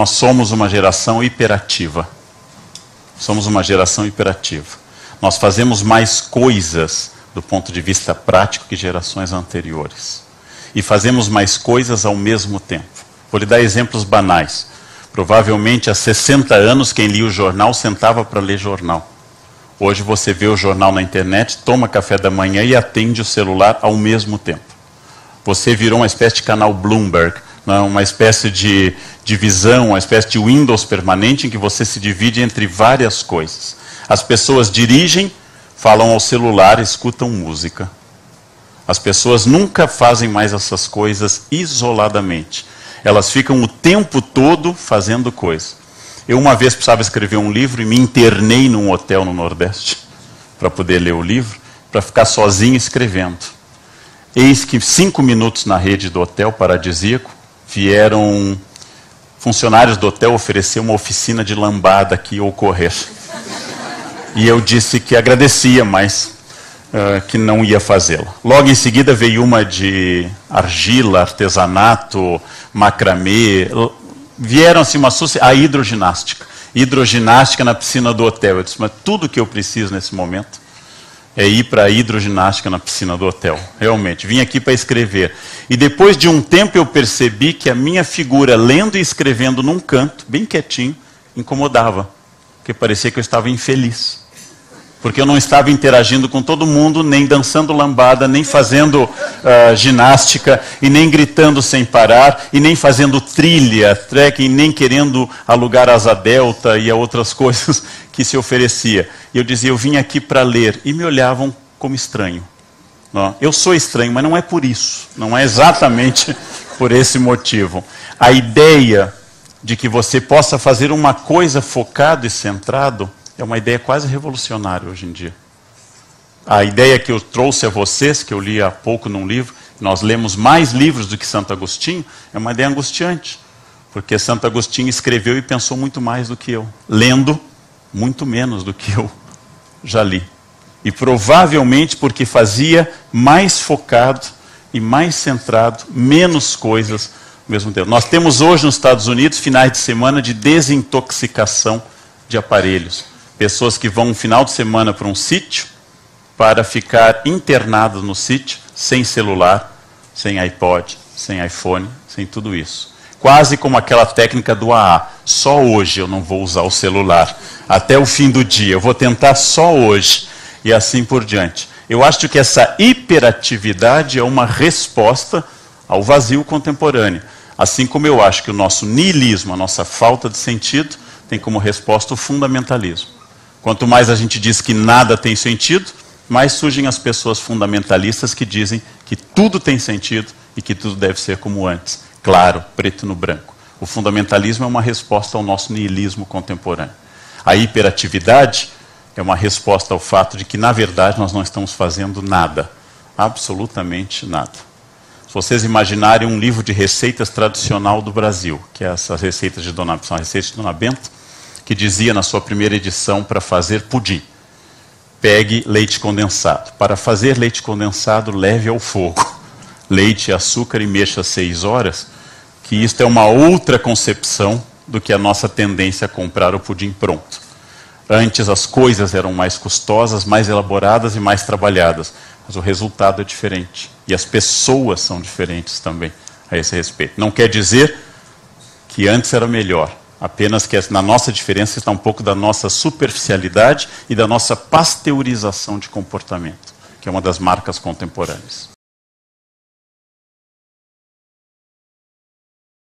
Nós somos uma geração hiperativa. Somos uma geração hiperativa. Nós fazemos mais coisas do ponto de vista prático que gerações anteriores. E fazemos mais coisas ao mesmo tempo. Vou lhe dar exemplos banais. Provavelmente há 60 anos quem lia o jornal sentava para ler jornal. Hoje você vê o jornal na internet, toma café da manhã e atende o celular ao mesmo tempo. Você virou uma espécie de canal Bloomberg, uma espécie de divisão, uma espécie de Windows permanente em que você se divide entre várias coisas. As pessoas dirigem, falam ao celular, escutam música. As pessoas nunca fazem mais essas coisas isoladamente. Elas ficam o tempo todo fazendo coisas. Eu uma vez precisava escrever um livro e me internei num hotel no Nordeste para poder ler o livro, para ficar sozinho escrevendo. Eis que cinco minutos na rede do hotel paradisíaco vieram funcionários do hotel oferecer uma oficina de lambada que ia ocorrer. E eu disse que agradecia, mas uh, que não ia fazê-la. Logo em seguida veio uma de argila, artesanato, macramê, vieram assim uma a hidroginástica. Hidroginástica na piscina do hotel. Eu disse, mas tudo que eu preciso nesse momento é ir para a hidroginástica na piscina do hotel. Realmente, vim aqui para escrever. E depois de um tempo eu percebi que a minha figura lendo e escrevendo num canto, bem quietinho, incomodava, porque parecia que eu estava infeliz porque eu não estava interagindo com todo mundo, nem dançando lambada, nem fazendo uh, ginástica, e nem gritando sem parar, e nem fazendo trilha, trekking, nem querendo alugar asa delta e a outras coisas que se oferecia. E eu dizia, eu vim aqui para ler, e me olhavam como estranho. Não, eu sou estranho, mas não é por isso, não é exatamente por esse motivo. A ideia de que você possa fazer uma coisa focado e centrado é uma ideia quase revolucionária hoje em dia. A ideia que eu trouxe a vocês, que eu li há pouco num livro, nós lemos mais livros do que Santo Agostinho, é uma ideia angustiante. Porque Santo Agostinho escreveu e pensou muito mais do que eu, lendo muito menos do que eu já li. E provavelmente porque fazia mais focado e mais centrado, menos coisas ao mesmo tempo. Nós temos hoje nos Estados Unidos finais de semana de desintoxicação de aparelhos pessoas que vão um final de semana para um sítio para ficar internados no sítio sem celular, sem iPod, sem iPhone, sem tudo isso. Quase como aquela técnica do AA. Só hoje eu não vou usar o celular. Até o fim do dia. Eu vou tentar só hoje. E assim por diante. Eu acho que essa hiperatividade é uma resposta ao vazio contemporâneo. Assim como eu acho que o nosso niilismo, a nossa falta de sentido, tem como resposta o fundamentalismo. Quanto mais a gente diz que nada tem sentido, mais surgem as pessoas fundamentalistas que dizem que tudo tem sentido e que tudo deve ser como antes. Claro, preto no branco. O fundamentalismo é uma resposta ao nosso niilismo contemporâneo. A hiperatividade é uma resposta ao fato de que, na verdade, nós não estamos fazendo nada. Absolutamente nada. Se vocês imaginarem um livro de receitas tradicional do Brasil, que é essas receitas de Dona, são receitas de Dona Bento, que dizia na sua primeira edição para fazer pudim: pegue leite condensado. Para fazer leite condensado, leve ao fogo leite e açúcar e mexa seis horas, que isto é uma outra concepção do que a nossa tendência a comprar o pudim pronto. Antes as coisas eram mais custosas, mais elaboradas e mais trabalhadas, mas o resultado é diferente. E as pessoas são diferentes também a esse respeito. Não quer dizer que antes era melhor, Apenas que na nossa diferença está um pouco da nossa superficialidade e da nossa pasteurização de comportamento, que é uma das marcas contemporâneas.